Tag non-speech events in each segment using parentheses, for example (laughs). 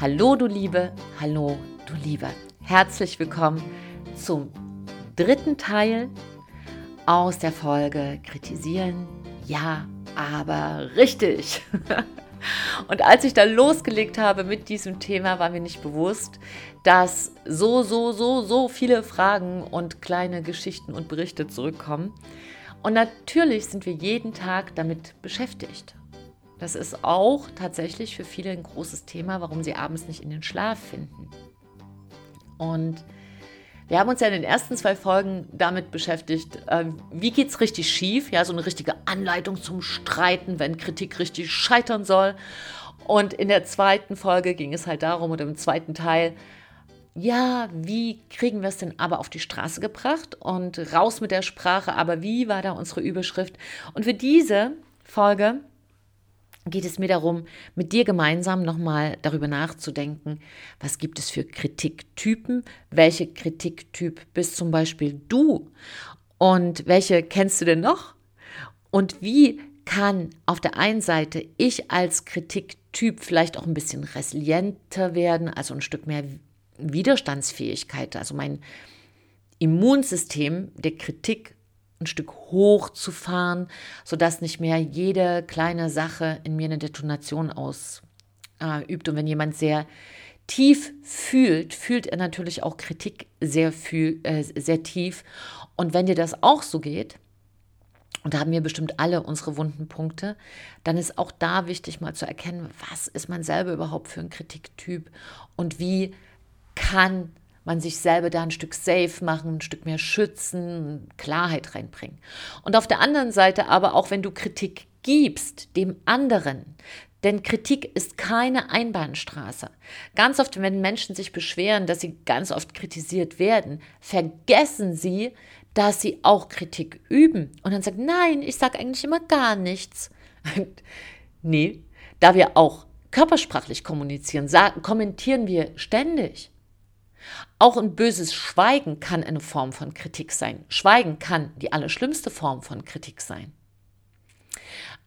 Hallo du Liebe, hallo du Liebe. Herzlich willkommen zum dritten Teil aus der Folge Kritisieren, ja, aber richtig. (laughs) Und als ich da losgelegt habe mit diesem Thema, war mir nicht bewusst, dass so, so, so, so viele Fragen und kleine Geschichten und Berichte zurückkommen. Und natürlich sind wir jeden Tag damit beschäftigt. Das ist auch tatsächlich für viele ein großes Thema, warum sie abends nicht in den Schlaf finden. Und wir haben uns ja in den ersten zwei Folgen damit beschäftigt, äh, wie geht es richtig schief, ja, so eine richtige Anleitung zum Streiten, wenn Kritik richtig scheitern soll. Und in der zweiten Folge ging es halt darum, oder im zweiten Teil, ja, wie kriegen wir es denn aber auf die Straße gebracht und raus mit der Sprache, aber wie war da unsere Überschrift? Und für diese Folge geht es mir darum, mit dir gemeinsam nochmal darüber nachzudenken, was gibt es für Kritiktypen, welche Kritiktyp bist zum Beispiel du und welche kennst du denn noch? Und wie kann auf der einen Seite ich als Kritiktyp vielleicht auch ein bisschen resilienter werden, also ein Stück mehr Widerstandsfähigkeit, also mein Immunsystem der Kritik ein Stück hochzufahren, sodass nicht mehr jede kleine Sache in mir eine Detonation ausübt. Und wenn jemand sehr tief fühlt, fühlt er natürlich auch Kritik sehr, fühl, äh, sehr tief. Und wenn dir das auch so geht, und da haben wir bestimmt alle unsere wunden Punkte, dann ist auch da wichtig mal zu erkennen, was ist man selber überhaupt für ein Kritiktyp und wie kann man sich selber da ein Stück safe machen, ein Stück mehr schützen, Klarheit reinbringen. Und auf der anderen Seite aber auch, wenn du Kritik gibst, dem anderen, denn Kritik ist keine Einbahnstraße. Ganz oft, wenn Menschen sich beschweren, dass sie ganz oft kritisiert werden, vergessen sie, dass sie auch Kritik üben. Und dann sagen, nein, ich sage eigentlich immer gar nichts. nee, da wir auch körpersprachlich kommunizieren, sagen, kommentieren wir ständig. Auch ein böses Schweigen kann eine Form von Kritik sein. Schweigen kann die allerschlimmste Form von Kritik sein.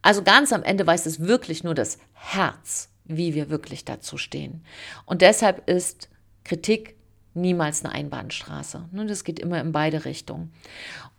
Also ganz am Ende weiß es wirklich nur das Herz, wie wir wirklich dazu stehen. Und deshalb ist Kritik niemals eine Einbahnstraße. Ne, das geht immer in beide Richtungen.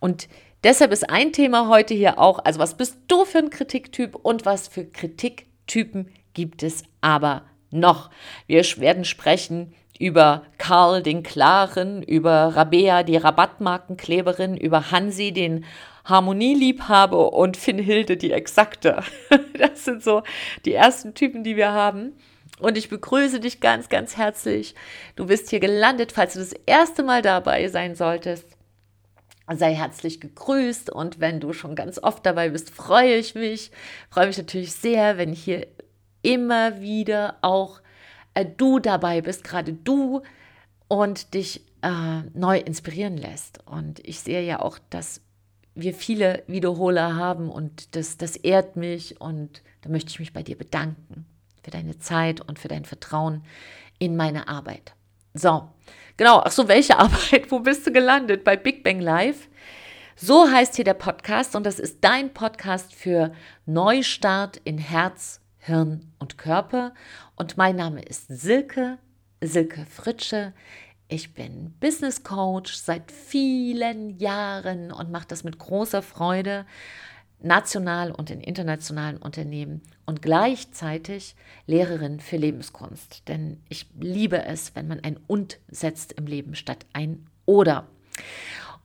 Und deshalb ist ein Thema heute hier auch, also was bist du für ein Kritiktyp und was für Kritiktypen gibt es aber noch? Wir werden sprechen über Karl den Klaren, über Rabea die Rabattmarkenkleberin, über Hansi den Harmonieliebhaber und Finnhilde die Exakte. (laughs) Das sind so die ersten Typen, die wir haben. Und ich begrüße dich ganz, ganz herzlich. Du bist hier gelandet, falls du das erste Mal dabei sein solltest. Sei herzlich gegrüßt und wenn du schon ganz oft dabei bist, freue ich mich. Freue mich natürlich sehr, wenn hier immer wieder auch äh, du dabei bist, gerade du und dich äh, neu inspirieren lässt. Und ich sehe ja auch, dass wir viele Wiederholer haben und das, das ehrt mich und da möchte ich mich bei dir bedanken für deine Zeit und für dein Vertrauen in meine Arbeit. So, genau, ach so, welche (laughs) Arbeit? Wo bist du gelandet? Bei Big Bang Live. So heißt hier der Podcast und das ist dein Podcast für Neustart in Herz, Hirn und Körper. Und mein Name ist Silke, Silke Fritsche. Ich bin Business Coach seit vielen Jahren und mache das mit großer Freude, national und in internationalen Unternehmen und gleichzeitig Lehrerin für Lebenskunst. Denn ich liebe es, wenn man ein Und setzt im Leben statt ein Oder.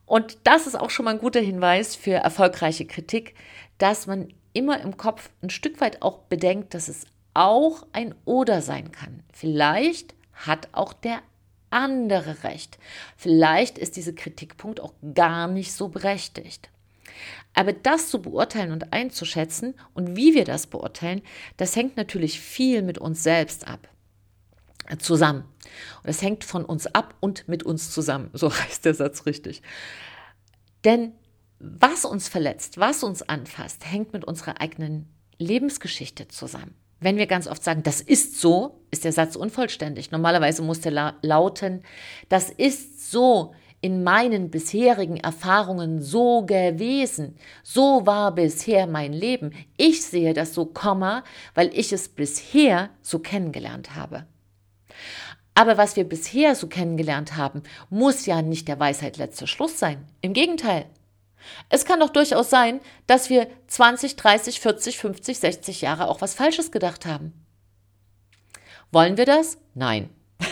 Und das ist auch schon mal ein guter Hinweis für erfolgreiche Kritik, dass man immer im Kopf ein Stück weit auch bedenkt, dass es auch ein Oder sein kann. Vielleicht hat auch der andere recht. Vielleicht ist dieser Kritikpunkt auch gar nicht so berechtigt. Aber das zu beurteilen und einzuschätzen und wie wir das beurteilen, das hängt natürlich viel mit uns selbst ab. Zusammen. Und es hängt von uns ab und mit uns zusammen. So (laughs) heißt der Satz richtig. Denn was uns verletzt, was uns anfasst, hängt mit unserer eigenen Lebensgeschichte zusammen. Wenn wir ganz oft sagen, das ist so, ist der Satz unvollständig. Normalerweise muss der la lauten, das ist so in meinen bisherigen Erfahrungen so gewesen. So war bisher mein Leben. Ich sehe das so, Komma, weil ich es bisher so kennengelernt habe. Aber was wir bisher so kennengelernt haben, muss ja nicht der Weisheit letzter Schluss sein. Im Gegenteil. Es kann doch durchaus sein, dass wir 20, 30, 40, 50, 60 Jahre auch was Falsches gedacht haben. Wollen wir das? Nein. (laughs)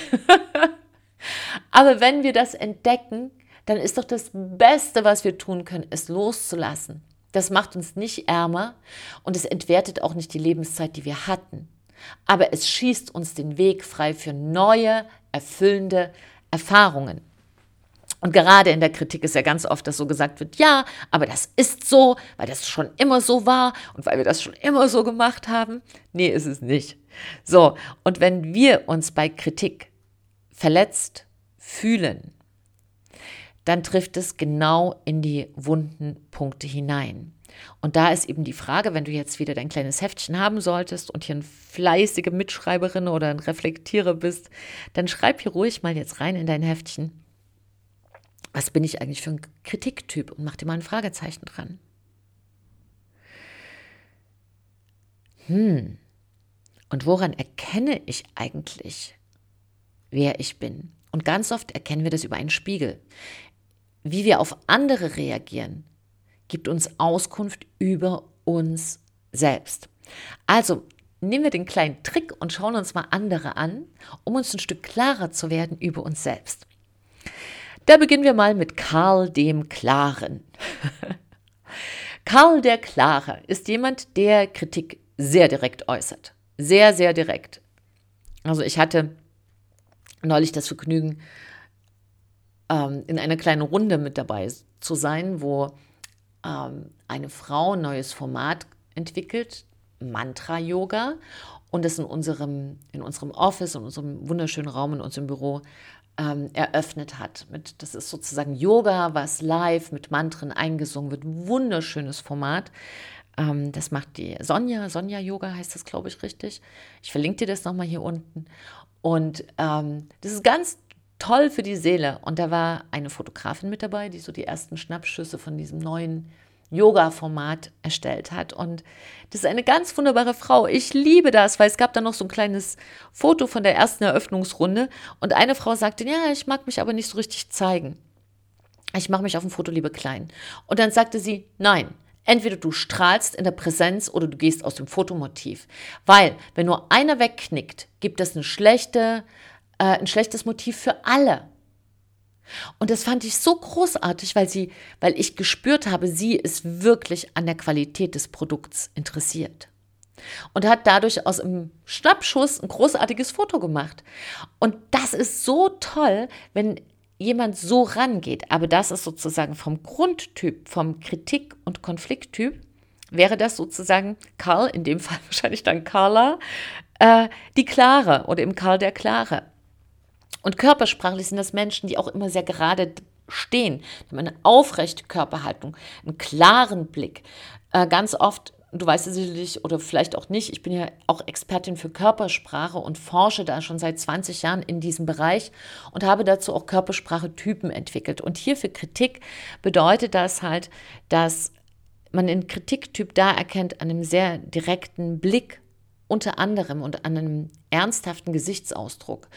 Aber wenn wir das entdecken, dann ist doch das Beste, was wir tun können, es loszulassen. Das macht uns nicht ärmer und es entwertet auch nicht die Lebenszeit, die wir hatten. Aber es schießt uns den Weg frei für neue, erfüllende Erfahrungen. Und gerade in der Kritik ist ja ganz oft, dass so gesagt wird, ja, aber das ist so, weil das schon immer so war und weil wir das schon immer so gemacht haben. Nee, ist es nicht. So, und wenn wir uns bei Kritik verletzt fühlen, dann trifft es genau in die wunden Punkte hinein. Und da ist eben die Frage, wenn du jetzt wieder dein kleines Heftchen haben solltest und hier eine fleißige Mitschreiberin oder ein Reflektierer bist, dann schreib hier ruhig mal jetzt rein in dein Heftchen. Was bin ich eigentlich für ein Kritiktyp? Und mach dir mal ein Fragezeichen dran. Hm. Und woran erkenne ich eigentlich, wer ich bin? Und ganz oft erkennen wir das über einen Spiegel. Wie wir auf andere reagieren, gibt uns Auskunft über uns selbst. Also nehmen wir den kleinen Trick und schauen uns mal andere an, um uns ein Stück klarer zu werden über uns selbst. Da beginnen wir mal mit Karl dem Klaren. (laughs) Karl der Klare ist jemand, der Kritik sehr direkt äußert. Sehr, sehr direkt. Also ich hatte neulich das Vergnügen, ähm, in einer kleinen Runde mit dabei zu sein, wo ähm, eine Frau ein neues Format entwickelt, Mantra-Yoga, und das in unserem, in unserem Office, in unserem wunderschönen Raum, in unserem Büro ähm, eröffnet hat. Mit, das ist sozusagen Yoga, was live mit Mantren eingesungen wird. Wunderschönes Format. Ähm, das macht die Sonja. Sonja Yoga heißt das, glaube ich, richtig. Ich verlinke dir das nochmal hier unten. Und ähm, das ist ganz toll für die Seele. Und da war eine Fotografin mit dabei, die so die ersten Schnappschüsse von diesem neuen Yoga-Format erstellt hat. Und das ist eine ganz wunderbare Frau. Ich liebe das, weil es gab da noch so ein kleines Foto von der ersten Eröffnungsrunde. Und eine Frau sagte, ja, ich mag mich aber nicht so richtig zeigen. Ich mache mich auf dem Foto lieber klein. Und dann sagte sie, nein, Entweder du strahlst in der Präsenz oder du gehst aus dem Fotomotiv. Weil, wenn nur einer wegknickt, gibt es eine schlechte, äh, ein schlechtes Motiv für alle. Und das fand ich so großartig, weil sie, weil ich gespürt habe, sie ist wirklich an der Qualität des Produkts interessiert. Und hat dadurch aus einem Schnappschuss ein großartiges Foto gemacht. Und das ist so toll, wenn jemand so rangeht, aber das ist sozusagen vom Grundtyp, vom Kritik- und Konflikttyp, wäre das sozusagen Karl, in dem Fall (laughs) wahrscheinlich dann Carla, äh, die Klare oder im Karl der Klare. Und körpersprachlich sind das Menschen, die auch immer sehr gerade stehen, die haben eine aufrechte Körperhaltung, einen klaren Blick. Äh, ganz oft du weißt es sicherlich oder vielleicht auch nicht, ich bin ja auch Expertin für Körpersprache und forsche da schon seit 20 Jahren in diesem Bereich und habe dazu auch Körpersprache-Typen entwickelt. Und hier für Kritik bedeutet das halt, dass man den Kritiktyp da erkennt an einem sehr direkten Blick unter anderem und an einem ernsthaften Gesichtsausdruck.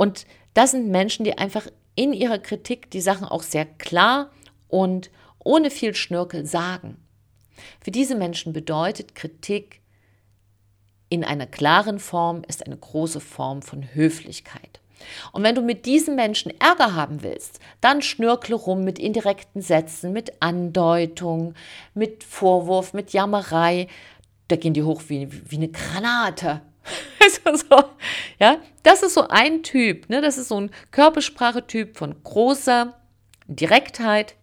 Und das sind Menschen, die einfach in ihrer Kritik die Sachen auch sehr klar und ohne viel Schnörkel sagen. Für diese Menschen bedeutet Kritik in einer klaren Form ist eine große Form von Höflichkeit. Und wenn du mit diesen Menschen Ärger haben willst, dann schnörkle rum mit indirekten Sätzen, mit Andeutung, mit Vorwurf, mit Jammerei. Da gehen die hoch wie, wie eine Granate. (laughs) Also so, ja, das ist so ein Typ, ne? das ist so ein Körpersprachetyp von großer Direktheit,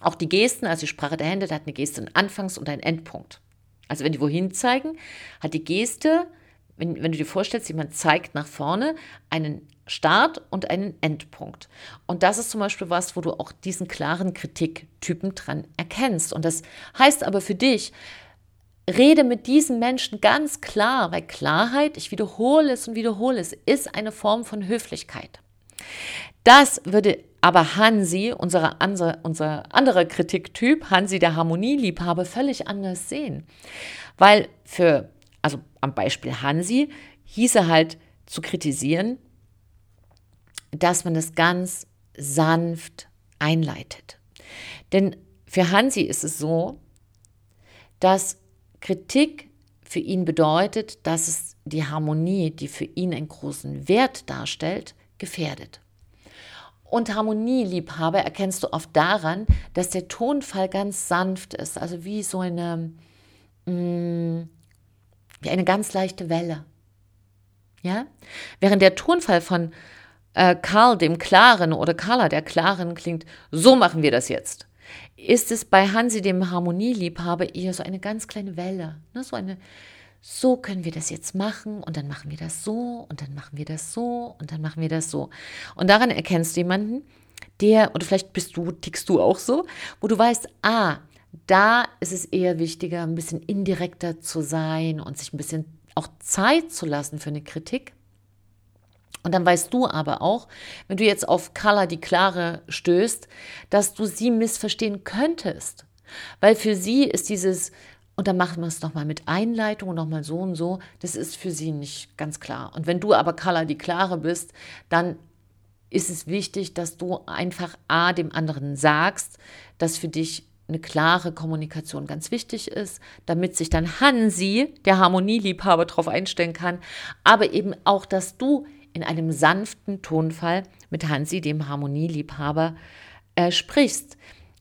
auch die Gesten, also die Sprache der Hände, da hat eine Geste einen Anfangs- und einen Endpunkt. Also wenn die wohin zeigen, hat die Geste, wenn, wenn du dir vorstellst, jemand zeigt nach vorne, einen Start und einen Endpunkt. Und das ist zum Beispiel was, wo du auch diesen klaren Kritiktypen dran erkennst. Und das heißt aber für dich, rede mit diesen Menschen ganz klar, weil Klarheit, ich wiederhole es und wiederhole es, ist eine Form von Höflichkeit. Das würde aber Hansi, unsere, andere, unser anderer Kritiktyp, Hansi der Harmonieliebhaber, völlig anders sehen. Weil für, also am Beispiel Hansi, hieße halt zu kritisieren, dass man das ganz sanft einleitet. Denn für Hansi ist es so, dass Kritik für ihn bedeutet, dass es die Harmonie, die für ihn einen großen Wert darstellt, gefährdet. Und Harmonieliebhaber erkennst du oft daran, dass der Tonfall ganz sanft ist, also wie so eine, mm, wie eine ganz leichte Welle. Ja? Während der Tonfall von äh, Karl dem Klaren oder Carla der Klaren klingt, so machen wir das jetzt, ist es bei Hansi dem Harmonieliebhaber eher so eine ganz kleine Welle, ne? so eine so können wir das jetzt machen und dann machen wir das so und dann machen wir das so und dann machen wir das so. Und daran erkennst du jemanden, der, oder vielleicht bist du, tickst du auch so, wo du weißt, ah, da ist es eher wichtiger, ein bisschen indirekter zu sein und sich ein bisschen auch Zeit zu lassen für eine Kritik. Und dann weißt du aber auch, wenn du jetzt auf Carla die Klare stößt, dass du sie missverstehen könntest. Weil für sie ist dieses und dann machen wir es nochmal mit Einleitung nochmal so und so. Das ist für sie nicht ganz klar. Und wenn du aber Carla die Klare bist, dann ist es wichtig, dass du einfach A, dem anderen sagst, dass für dich eine klare Kommunikation ganz wichtig ist, damit sich dann Hansi, der Harmonieliebhaber, darauf einstellen kann, aber eben auch, dass du in einem sanften Tonfall mit Hansi, dem Harmonieliebhaber, äh, sprichst.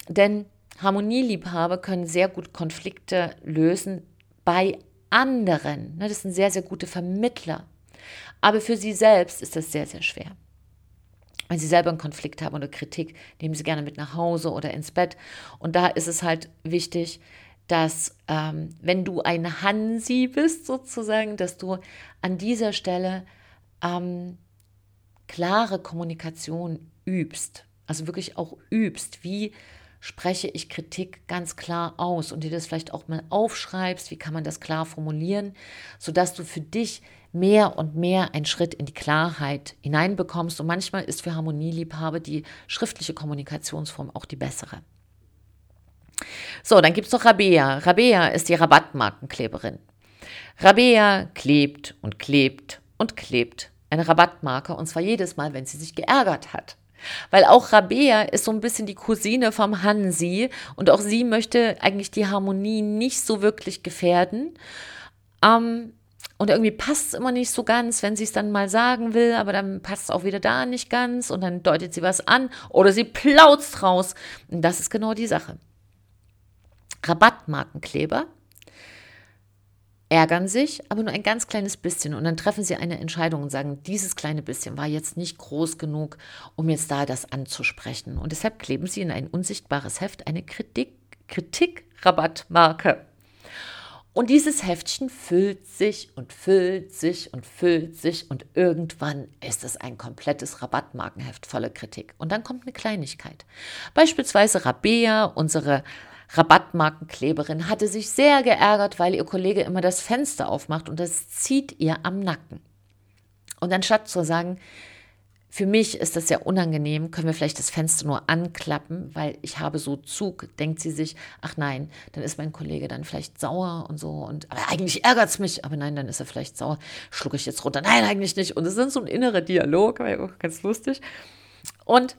Denn Harmonieliebhaber können sehr gut Konflikte lösen bei anderen. Ne, das sind sehr, sehr gute Vermittler. Aber für sie selbst ist das sehr, sehr schwer. Wenn sie selber einen Konflikt haben oder Kritik, nehmen sie gerne mit nach Hause oder ins Bett. Und da ist es halt wichtig, dass ähm, wenn du ein Hansi bist sozusagen, dass du an dieser Stelle ähm, klare Kommunikation übst. Also wirklich auch übst, wie spreche ich Kritik ganz klar aus und dir das vielleicht auch mal aufschreibst, wie kann man das klar formulieren, sodass du für dich mehr und mehr einen Schritt in die Klarheit hineinbekommst. Und manchmal ist für Harmonieliebhaber die schriftliche Kommunikationsform auch die bessere. So, dann gibt es noch Rabea. Rabea ist die Rabattmarkenkleberin. Rabea klebt und klebt und klebt eine Rabattmarke und zwar jedes Mal, wenn sie sich geärgert hat. Weil auch Rabea ist so ein bisschen die Cousine vom Hansi und auch sie möchte eigentlich die Harmonie nicht so wirklich gefährden. Ähm, und irgendwie passt es immer nicht so ganz, wenn sie es dann mal sagen will, aber dann passt es auch wieder da nicht ganz und dann deutet sie was an oder sie plautzt raus. Und das ist genau die Sache. Rabattmarkenkleber ärgern sich, aber nur ein ganz kleines bisschen. Und dann treffen sie eine Entscheidung und sagen, dieses kleine bisschen war jetzt nicht groß genug, um jetzt da das anzusprechen. Und deshalb kleben sie in ein unsichtbares Heft eine Kritik, Kritikrabattmarke. Und dieses Heftchen füllt sich und füllt sich und füllt sich und irgendwann ist es ein komplettes Rabattmarkenheft voller Kritik. Und dann kommt eine Kleinigkeit. Beispielsweise Rabea, unsere Rabattmarkenkleberin hatte sich sehr geärgert, weil ihr Kollege immer das Fenster aufmacht und das zieht ihr am Nacken. Und anstatt zu sagen, für mich ist das sehr unangenehm, können wir vielleicht das Fenster nur anklappen, weil ich habe so Zug, denkt sie sich, ach nein, dann ist mein Kollege dann vielleicht sauer und so und aber eigentlich ärgert es mich, aber nein, dann ist er vielleicht sauer, schlucke ich jetzt runter, nein, eigentlich nicht. Und es ist so ein innerer Dialog, ganz lustig. Und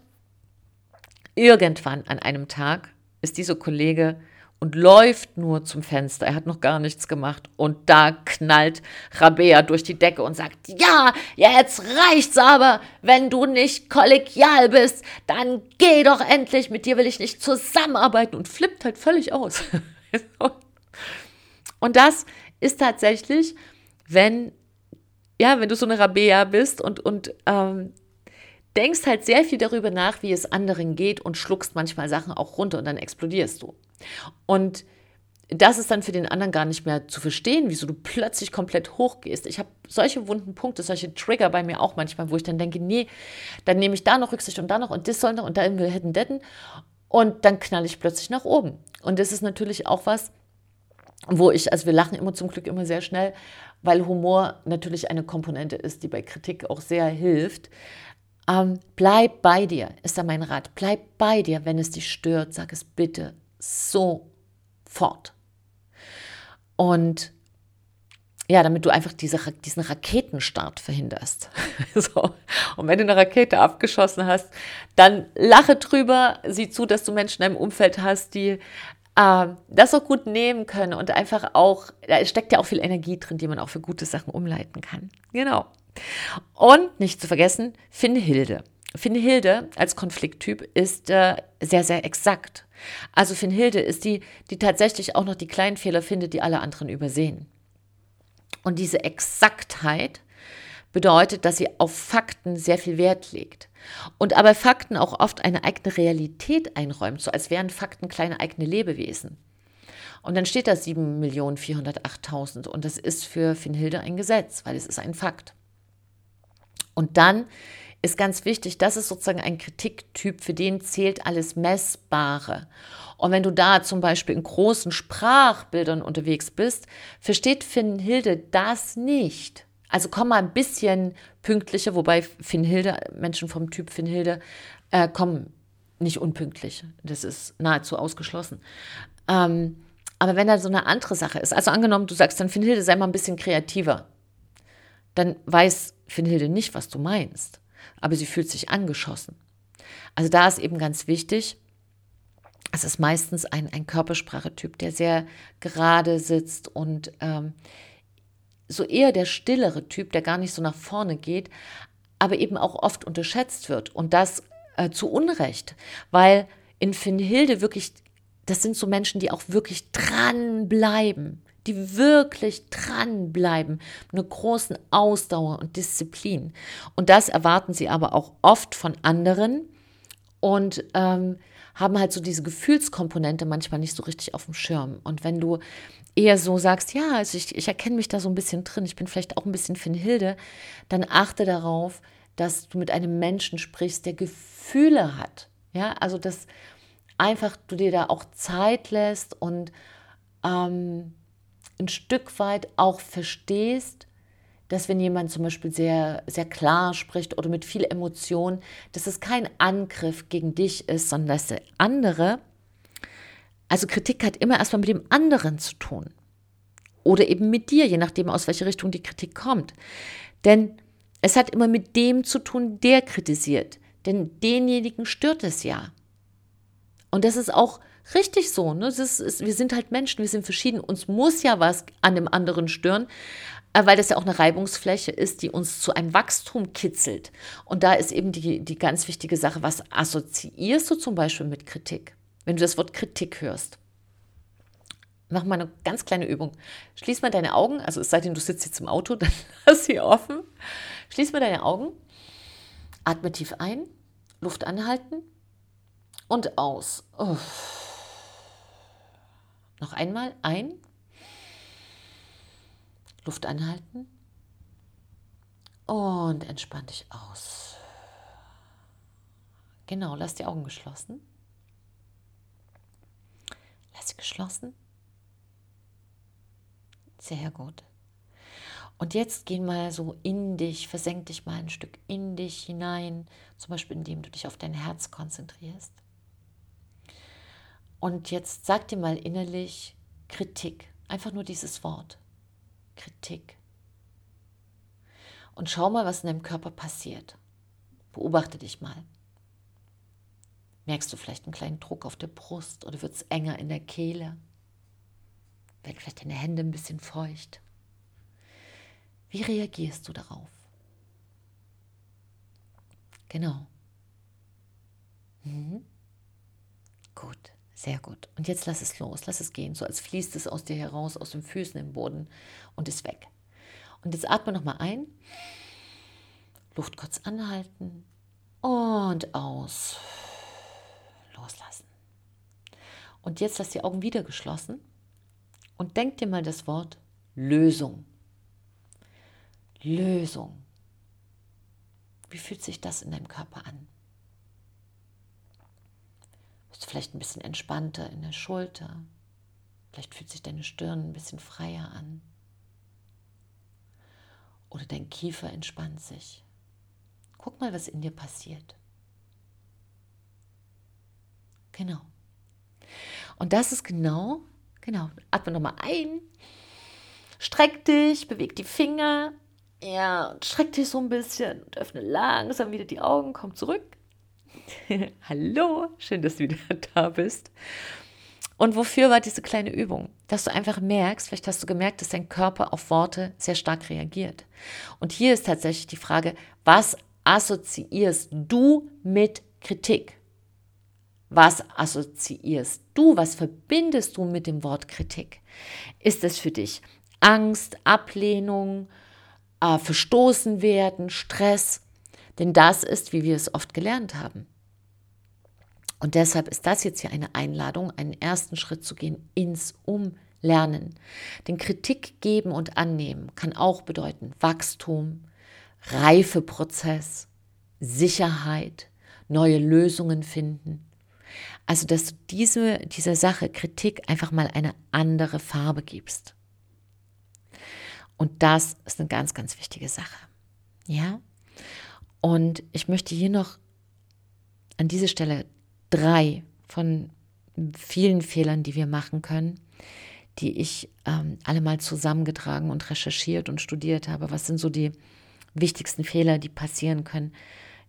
irgendwann an einem Tag ist dieser Kollege und läuft nur zum Fenster. Er hat noch gar nichts gemacht. Und da knallt Rabea durch die Decke und sagt, ja, jetzt reicht's aber. Wenn du nicht kollegial bist, dann geh doch endlich. Mit dir will ich nicht zusammenarbeiten. Und flippt halt völlig aus. (laughs) und das ist tatsächlich, wenn, ja, wenn du so eine Rabea bist und, und ähm, denkst halt sehr viel darüber nach, wie es anderen geht und schluckst manchmal Sachen auch runter und dann explodierst du. Und das ist dann für den anderen gar nicht mehr zu verstehen, wieso du plötzlich komplett hochgehst. Ich habe solche wunden Punkte, solche Trigger bei mir auch manchmal, wo ich dann denke, nee, dann nehme ich da noch Rücksicht und da noch und das soll noch und da hätten detten und dann knall ich plötzlich nach oben. Und das ist natürlich auch was, wo ich, also wir lachen immer zum Glück immer sehr schnell, weil Humor natürlich eine Komponente ist, die bei Kritik auch sehr hilft. Ähm, bleib bei dir, ist da mein Rat. Bleib bei dir, wenn es dich stört. Sag es bitte sofort. Und ja, damit du einfach diese, diesen Raketenstart verhinderst. (laughs) so. Und wenn du eine Rakete abgeschossen hast, dann lache drüber, sieh zu, dass du Menschen deinem Umfeld hast, die äh, das auch gut nehmen können und einfach auch, da steckt ja auch viel Energie drin, die man auch für gute Sachen umleiten kann. Genau. Und nicht zu vergessen, Finnhilde. Finnhilde als Konflikttyp ist äh, sehr, sehr exakt. Also Finnhilde ist die, die tatsächlich auch noch die kleinen Fehler findet, die alle anderen übersehen. Und diese Exaktheit bedeutet, dass sie auf Fakten sehr viel Wert legt. Und aber Fakten auch oft eine eigene Realität einräumt, so als wären Fakten kleine eigene Lebewesen. Und dann steht da 7.408.000 und das ist für Finnhilde ein Gesetz, weil es ist ein Fakt. Und dann ist ganz wichtig, das ist sozusagen ein Kritiktyp, für den zählt alles Messbare. Und wenn du da zum Beispiel in großen Sprachbildern unterwegs bist, versteht Finn Hilde das nicht. Also komm mal ein bisschen pünktlicher, wobei Finn Hilde, Menschen vom Typ Finn Hilde, äh, kommen nicht unpünktlich. Das ist nahezu ausgeschlossen. Ähm, aber wenn da so eine andere Sache ist, also angenommen, du sagst dann, Finn Hilde, sei mal ein bisschen kreativer, dann weiß Finn Hilde nicht, was du meinst aber sie fühlt sich angeschossen. Also da ist eben ganz wichtig, es ist meistens ein, ein Körpersprachetyp, der sehr gerade sitzt und ähm, so eher der stillere Typ, der gar nicht so nach vorne geht, aber eben auch oft unterschätzt wird. Und das äh, zu Unrecht, weil in Finnhilde wirklich, das sind so Menschen, die auch wirklich dranbleiben die wirklich dranbleiben, mit einer großen Ausdauer und Disziplin. Und das erwarten sie aber auch oft von anderen und ähm, haben halt so diese Gefühlskomponente manchmal nicht so richtig auf dem Schirm. Und wenn du eher so sagst, ja, also ich, ich erkenne mich da so ein bisschen drin, ich bin vielleicht auch ein bisschen Hilde, dann achte darauf, dass du mit einem Menschen sprichst, der Gefühle hat. Ja, also dass einfach du dir da auch Zeit lässt und ähm, ein Stück weit auch verstehst, dass wenn jemand zum Beispiel sehr, sehr klar spricht oder mit viel Emotion, dass es kein Angriff gegen dich ist, sondern dass der andere, also Kritik hat immer erstmal mit dem anderen zu tun. Oder eben mit dir, je nachdem, aus welcher Richtung die Kritik kommt. Denn es hat immer mit dem zu tun, der kritisiert. Denn denjenigen stört es ja. Und das ist auch richtig so. Ne? Das ist, wir sind halt Menschen, wir sind verschieden. Uns muss ja was an dem anderen stören, äh, weil das ja auch eine Reibungsfläche ist, die uns zu einem Wachstum kitzelt. Und da ist eben die, die ganz wichtige Sache, was assoziierst du zum Beispiel mit Kritik? Wenn du das Wort Kritik hörst. Mach mal eine ganz kleine Übung. Schließ mal deine Augen, also es sei denn, du sitzt jetzt im Auto, (laughs) dann lass sie offen. Schließ mal deine Augen, atme tief ein, Luft anhalten und aus. Uff. Noch einmal ein. Luft anhalten. Und entspann dich aus. Genau, lass die Augen geschlossen. Lass sie geschlossen. Sehr gut. Und jetzt geh mal so in dich, versenk dich mal ein Stück in dich hinein, zum Beispiel indem du dich auf dein Herz konzentrierst. Und jetzt sag dir mal innerlich Kritik. Einfach nur dieses Wort. Kritik. Und schau mal, was in deinem Körper passiert. Beobachte dich mal. Merkst du vielleicht einen kleinen Druck auf der Brust oder wird es enger in der Kehle? Werden vielleicht deine Hände ein bisschen feucht? Wie reagierst du darauf? Genau. Mhm. Gut. Sehr gut. Und jetzt lass es los, lass es gehen, so als fließt es aus dir heraus, aus den Füßen im Boden und ist weg. Und jetzt atme nochmal ein, Luft kurz anhalten und aus. Loslassen. Und jetzt lass die Augen wieder geschlossen und denk dir mal das Wort Lösung. Lösung. Wie fühlt sich das in deinem Körper an? Bist vielleicht ein bisschen entspannter in der Schulter. Vielleicht fühlt sich deine Stirn ein bisschen freier an. Oder dein Kiefer entspannt sich. Guck mal, was in dir passiert. Genau. Und das ist genau, genau, atme nochmal ein, Streck dich, beweg die Finger. Ja, streck dich so ein bisschen und öffne langsam wieder die Augen, komm zurück. (laughs) Hallo, schön, dass du wieder (laughs) da bist. Und wofür war diese kleine Übung? Dass du einfach merkst, vielleicht hast du gemerkt, dass dein Körper auf Worte sehr stark reagiert. Und hier ist tatsächlich die Frage, was assoziierst du mit Kritik? Was assoziierst du? Was verbindest du mit dem Wort Kritik? Ist es für dich Angst, Ablehnung, äh, verstoßen werden, Stress? Denn das ist, wie wir es oft gelernt haben. Und deshalb ist das jetzt hier eine Einladung, einen ersten Schritt zu gehen ins Umlernen. Denn Kritik geben und annehmen kann auch bedeuten Wachstum, Reifeprozess, Sicherheit, neue Lösungen finden. Also, dass du diese, dieser Sache Kritik einfach mal eine andere Farbe gibst. Und das ist eine ganz, ganz wichtige Sache. Ja? Und ich möchte hier noch an dieser Stelle drei von vielen Fehlern, die wir machen können, die ich ähm, alle mal zusammengetragen und recherchiert und studiert habe. Was sind so die wichtigsten Fehler, die passieren können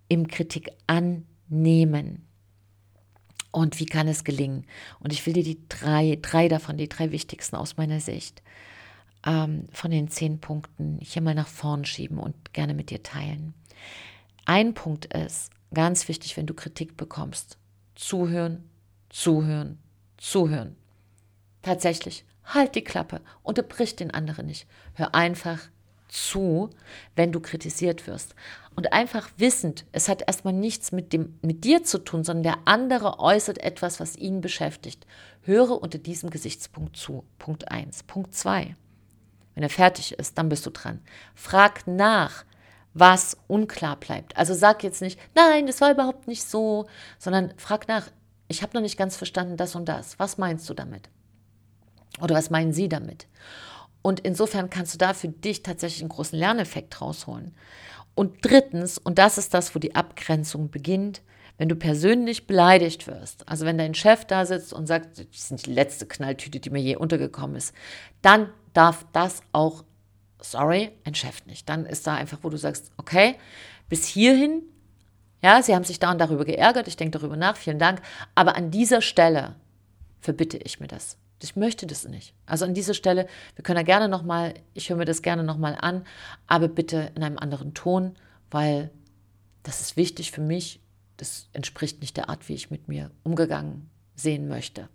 im Kritik annehmen? Und wie kann es gelingen? Und ich will dir die drei, drei davon, die drei wichtigsten aus meiner Sicht, ähm, von den zehn Punkten hier mal nach vorn schieben und gerne mit dir teilen. Ein Punkt ist ganz wichtig, wenn du Kritik bekommst. Zuhören, zuhören, zuhören. Tatsächlich, halt die Klappe, unterbrich den anderen nicht. Hör einfach zu, wenn du kritisiert wirst. Und einfach wissend, es hat erstmal nichts mit, dem, mit dir zu tun, sondern der andere äußert etwas, was ihn beschäftigt. Höre unter diesem Gesichtspunkt zu. Punkt 1. Punkt 2. Wenn er fertig ist, dann bist du dran. Frag nach, was unklar bleibt. Also sag jetzt nicht, nein, das war überhaupt nicht so, sondern frag nach, ich habe noch nicht ganz verstanden das und das. Was meinst du damit? Oder was meinen Sie damit? Und insofern kannst du da für dich tatsächlich einen großen Lerneffekt rausholen. Und drittens, und das ist das, wo die Abgrenzung beginnt, wenn du persönlich beleidigt wirst, also wenn dein Chef da sitzt und sagt, das ist die letzte Knalltüte, die mir je untergekommen ist, dann darf das auch, sorry, ein Chef nicht. Dann ist da einfach, wo du sagst, okay, bis hierhin, ja, sie haben sich da und darüber geärgert, ich denke darüber nach, vielen Dank, aber an dieser Stelle verbitte ich mir das. Ich möchte das nicht. Also an dieser Stelle, wir können da gerne nochmal, ich höre mir das gerne nochmal an, aber bitte in einem anderen Ton, weil das ist wichtig für mich. Das entspricht nicht der Art, wie ich mit mir umgegangen sehen möchte.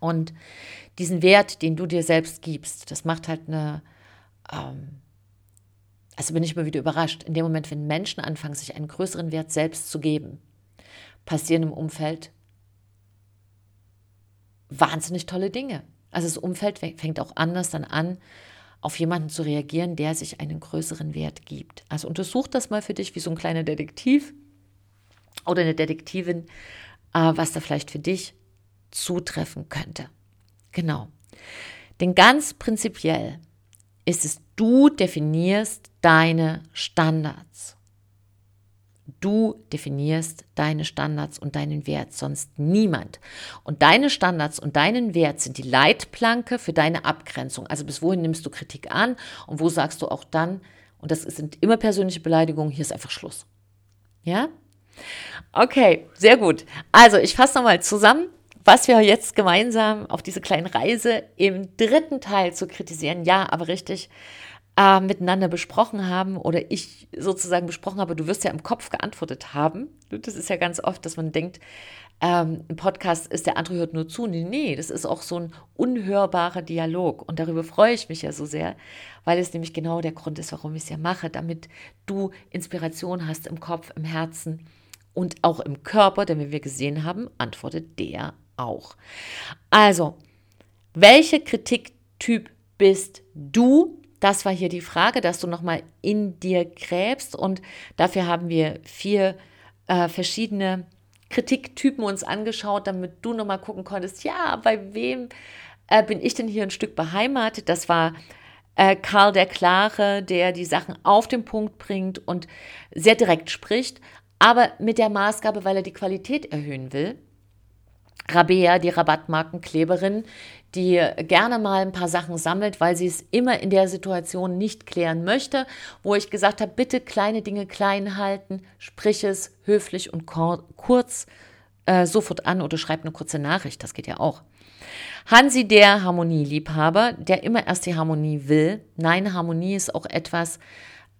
Und diesen Wert, den du dir selbst gibst, das macht halt eine, ähm, also bin ich immer wieder überrascht, in dem Moment, wenn Menschen anfangen, sich einen größeren Wert selbst zu geben, passieren im Umfeld wahnsinnig tolle Dinge. Also das Umfeld fängt auch anders dann an, auf jemanden zu reagieren, der sich einen größeren Wert gibt. Also untersuch das mal für dich wie so ein kleiner Detektiv oder eine Detektivin, äh, was da vielleicht für dich zutreffen könnte. Genau. Denn ganz prinzipiell ist es, du definierst deine Standards. Du definierst deine Standards und deinen Wert, sonst niemand. Und deine Standards und deinen Wert sind die Leitplanke für deine Abgrenzung. Also bis wohin nimmst du Kritik an und wo sagst du auch dann, und das sind immer persönliche Beleidigungen, hier ist einfach Schluss. Ja? Okay, sehr gut. Also ich fasse nochmal zusammen, was wir jetzt gemeinsam auf diese kleine Reise im dritten Teil zu kritisieren, ja, aber richtig, äh, miteinander besprochen haben oder ich sozusagen besprochen habe, du wirst ja im Kopf geantwortet haben. Das ist ja ganz oft, dass man denkt, ähm, ein Podcast ist, der andere hört nur zu. Nee, nee, das ist auch so ein unhörbarer Dialog. Und darüber freue ich mich ja so sehr, weil es nämlich genau der Grund ist, warum ich es ja mache, damit du Inspiration hast im Kopf, im Herzen und auch im Körper, denn wie wir gesehen haben, antwortet der auch. Also, welcher Kritiktyp bist du? Das war hier die Frage, dass du nochmal in dir gräbst und dafür haben wir vier äh, verschiedene Kritiktypen uns angeschaut, damit du nochmal gucken konntest, ja, bei wem äh, bin ich denn hier ein Stück beheimatet? Das war äh, Karl der Klare, der die Sachen auf den Punkt bringt und sehr direkt spricht, aber mit der Maßgabe, weil er die Qualität erhöhen will. Rabea, die Rabattmarkenkleberin, die gerne mal ein paar Sachen sammelt, weil sie es immer in der Situation nicht klären möchte, wo ich gesagt habe, bitte kleine Dinge klein halten, sprich es höflich und kurz äh, sofort an oder schreib eine kurze Nachricht, das geht ja auch. Hansi, der Harmonieliebhaber, der immer erst die Harmonie will. Nein, Harmonie ist auch etwas,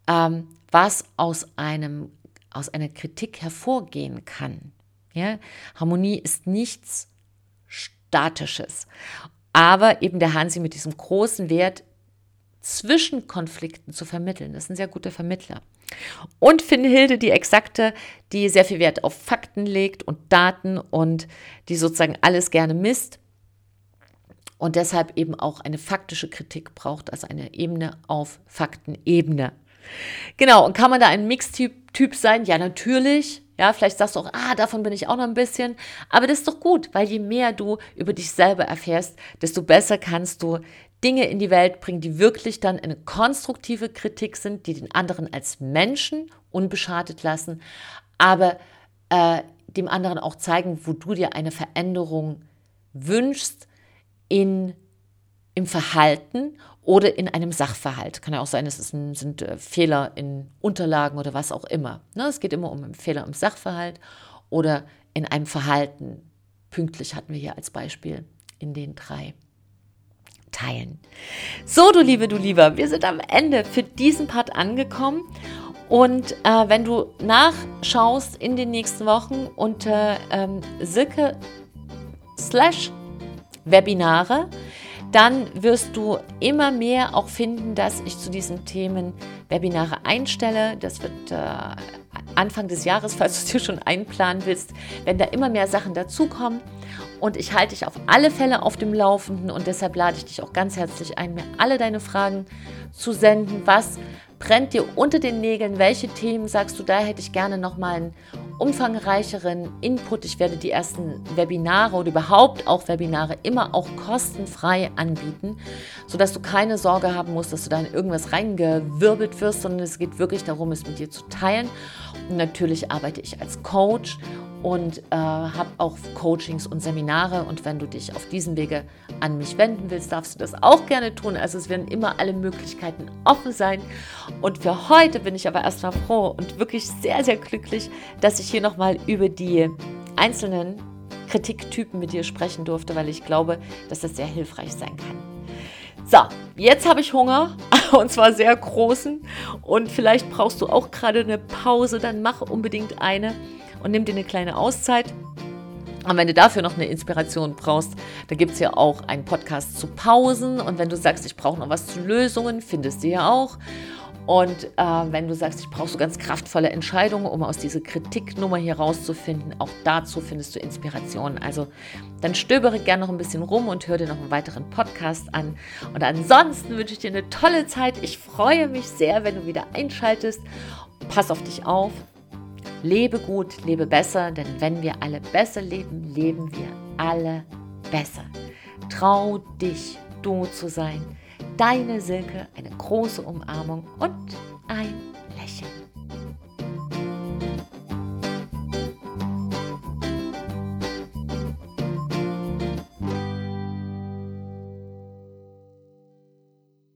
ähm, was aus, einem, aus einer Kritik hervorgehen kann. Ja? Harmonie ist nichts Statisches. Aber eben der Hansi mit diesem großen Wert, zwischen Konflikten zu vermitteln. Das ist ein sehr guter Vermittler. Und Hilde, die exakte, die sehr viel Wert auf Fakten legt und Daten und die sozusagen alles gerne misst und deshalb eben auch eine faktische Kritik braucht, also eine Ebene auf Faktenebene. Genau, und kann man da ein Mixtyp typ sein? Ja, natürlich. Ja, vielleicht sagst du auch, ah, davon bin ich auch noch ein bisschen. Aber das ist doch gut, weil je mehr du über dich selber erfährst, desto besser kannst du Dinge in die Welt bringen, die wirklich dann eine konstruktive Kritik sind, die den anderen als Menschen unbeschadet lassen, aber äh, dem anderen auch zeigen, wo du dir eine Veränderung wünschst in, im Verhalten oder in einem Sachverhalt. Kann ja auch sein, es ein, sind äh, Fehler in Unterlagen oder was auch immer. Ne, es geht immer um einen Fehler im Sachverhalt oder in einem Verhalten. Pünktlich hatten wir hier als Beispiel in den drei Teilen. So, du Liebe, du Lieber, wir sind am Ende für diesen Part angekommen. Und äh, wenn du nachschaust in den nächsten Wochen unter ähm, Silke slash Webinare, dann wirst du immer mehr auch finden, dass ich zu diesen Themen Webinare einstelle. Das wird äh, Anfang des Jahres, falls du es dir schon einplanen willst, wenn da immer mehr Sachen dazukommen. Und ich halte dich auf alle Fälle auf dem Laufenden und deshalb lade ich dich auch ganz herzlich ein, mir alle deine Fragen zu senden. Was brennt dir unter den Nägeln? Welche Themen sagst du, da hätte ich gerne nochmal einen umfangreicheren Input. Ich werde die ersten Webinare oder überhaupt auch Webinare immer auch kostenfrei anbieten, sodass du keine Sorge haben musst, dass du da in irgendwas reingewirbelt wirst, sondern es geht wirklich darum, es mit dir zu teilen. Und natürlich arbeite ich als Coach und äh, habe auch Coachings und Seminare. Und wenn du dich auf diesen Wege an mich wenden willst, darfst du das auch gerne tun. Also es werden immer alle Möglichkeiten offen sein. Und für heute bin ich aber erstmal froh und wirklich sehr, sehr glücklich, dass ich hier nochmal über die einzelnen Kritiktypen mit dir sprechen durfte, weil ich glaube, dass das sehr hilfreich sein kann. So, jetzt habe ich Hunger (laughs) und zwar sehr großen und vielleicht brauchst du auch gerade eine Pause, dann mach unbedingt eine und nimm dir eine kleine Auszeit. Und wenn du dafür noch eine Inspiration brauchst, da gibt es ja auch einen Podcast zu Pausen. Und wenn du sagst, ich brauche noch was zu Lösungen, findest du ja auch. Und äh, wenn du sagst, ich brauche so ganz kraftvolle Entscheidungen, um aus dieser Kritiknummer hier rauszufinden, auch dazu findest du Inspiration. Also dann stöbere gerne noch ein bisschen rum und hör dir noch einen weiteren Podcast an. Und ansonsten wünsche ich dir eine tolle Zeit. Ich freue mich sehr, wenn du wieder einschaltest. Pass auf dich auf Lebe gut, lebe besser, denn wenn wir alle besser leben, leben wir alle besser. Trau dich, du zu sein. Deine Silke, eine große Umarmung und ein Lächeln.